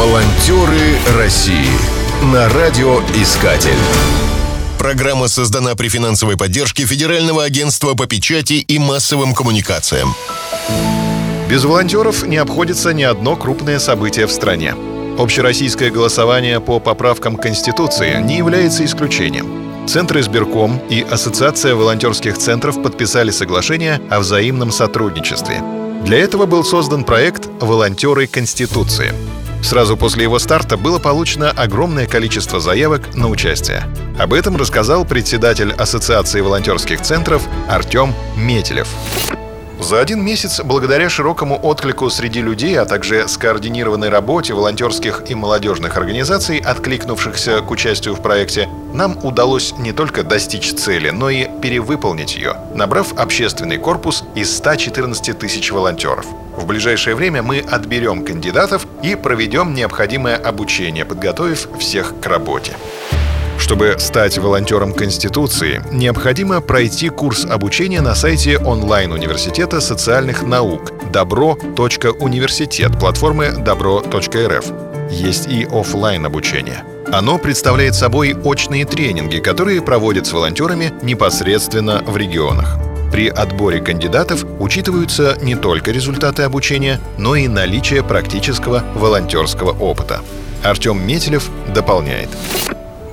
Волонтеры России на радиоискатель. Программа создана при финансовой поддержке Федерального агентства по печати и массовым коммуникациям. Без волонтеров не обходится ни одно крупное событие в стране. Общероссийское голосование по поправкам Конституции не является исключением. Центр избирком и Ассоциация волонтерских центров подписали соглашение о взаимном сотрудничестве. Для этого был создан проект «Волонтеры Конституции». Сразу после его старта было получено огромное количество заявок на участие. Об этом рассказал председатель Ассоциации волонтерских центров Артем Метелев. За один месяц, благодаря широкому отклику среди людей, а также скоординированной работе волонтерских и молодежных организаций, откликнувшихся к участию в проекте, нам удалось не только достичь цели, но и перевыполнить ее, набрав общественный корпус из 114 тысяч волонтеров. В ближайшее время мы отберем кандидатов и проведем необходимое обучение, подготовив всех к работе. Чтобы стать волонтером Конституции, необходимо пройти курс обучения на сайте онлайн-университета социальных наук добро.университет платформы добро.рф. Есть и офлайн обучение. Оно представляет собой очные тренинги, которые проводят с волонтерами непосредственно в регионах. При отборе кандидатов учитываются не только результаты обучения, но и наличие практического волонтерского опыта. Артем Метелев дополняет.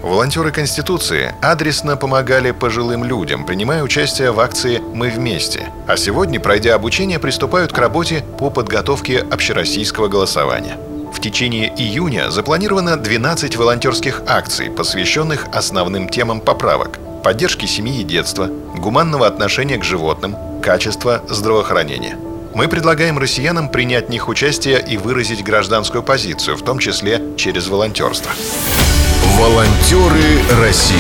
Волонтеры Конституции адресно помогали пожилым людям, принимая участие в акции «Мы вместе», а сегодня, пройдя обучение, приступают к работе по подготовке общероссийского голосования. В течение июня запланировано 12 волонтерских акций, посвященных основным темам поправок – поддержки семьи и детства, гуманного отношения к животным, качества здравоохранения. Мы предлагаем россиянам принять в них участие и выразить гражданскую позицию, в том числе через волонтерство. Волонтеры России.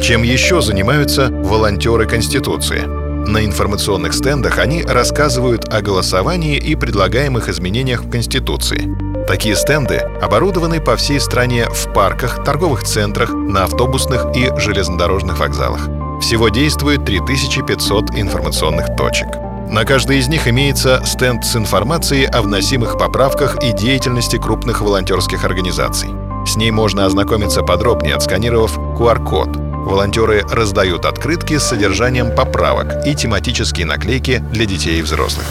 Чем еще занимаются волонтеры Конституции? На информационных стендах они рассказывают о голосовании и предлагаемых изменениях в Конституции. Такие стенды оборудованы по всей стране в парках, торговых центрах, на автобусных и железнодорожных вокзалах. Всего действует 3500 информационных точек. На каждой из них имеется стенд с информацией о вносимых поправках и деятельности крупных волонтерских организаций. С ней можно ознакомиться подробнее, отсканировав QR-код. Волонтеры раздают открытки с содержанием поправок и тематические наклейки для детей и взрослых.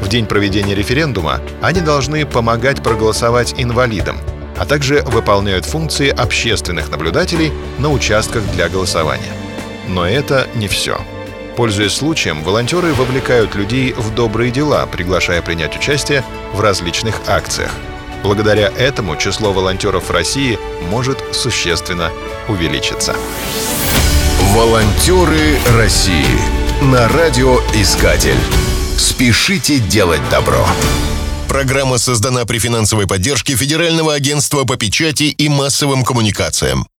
В день проведения референдума они должны помогать проголосовать инвалидам, а также выполняют функции общественных наблюдателей на участках для голосования. Но это не все. Пользуясь случаем, волонтеры вовлекают людей в добрые дела, приглашая принять участие в различных акциях – Благодаря этому число волонтеров России может существенно увеличиться. Волонтеры России на радиоискатель. Спешите делать добро. Программа создана при финансовой поддержке Федерального агентства по печати и массовым коммуникациям.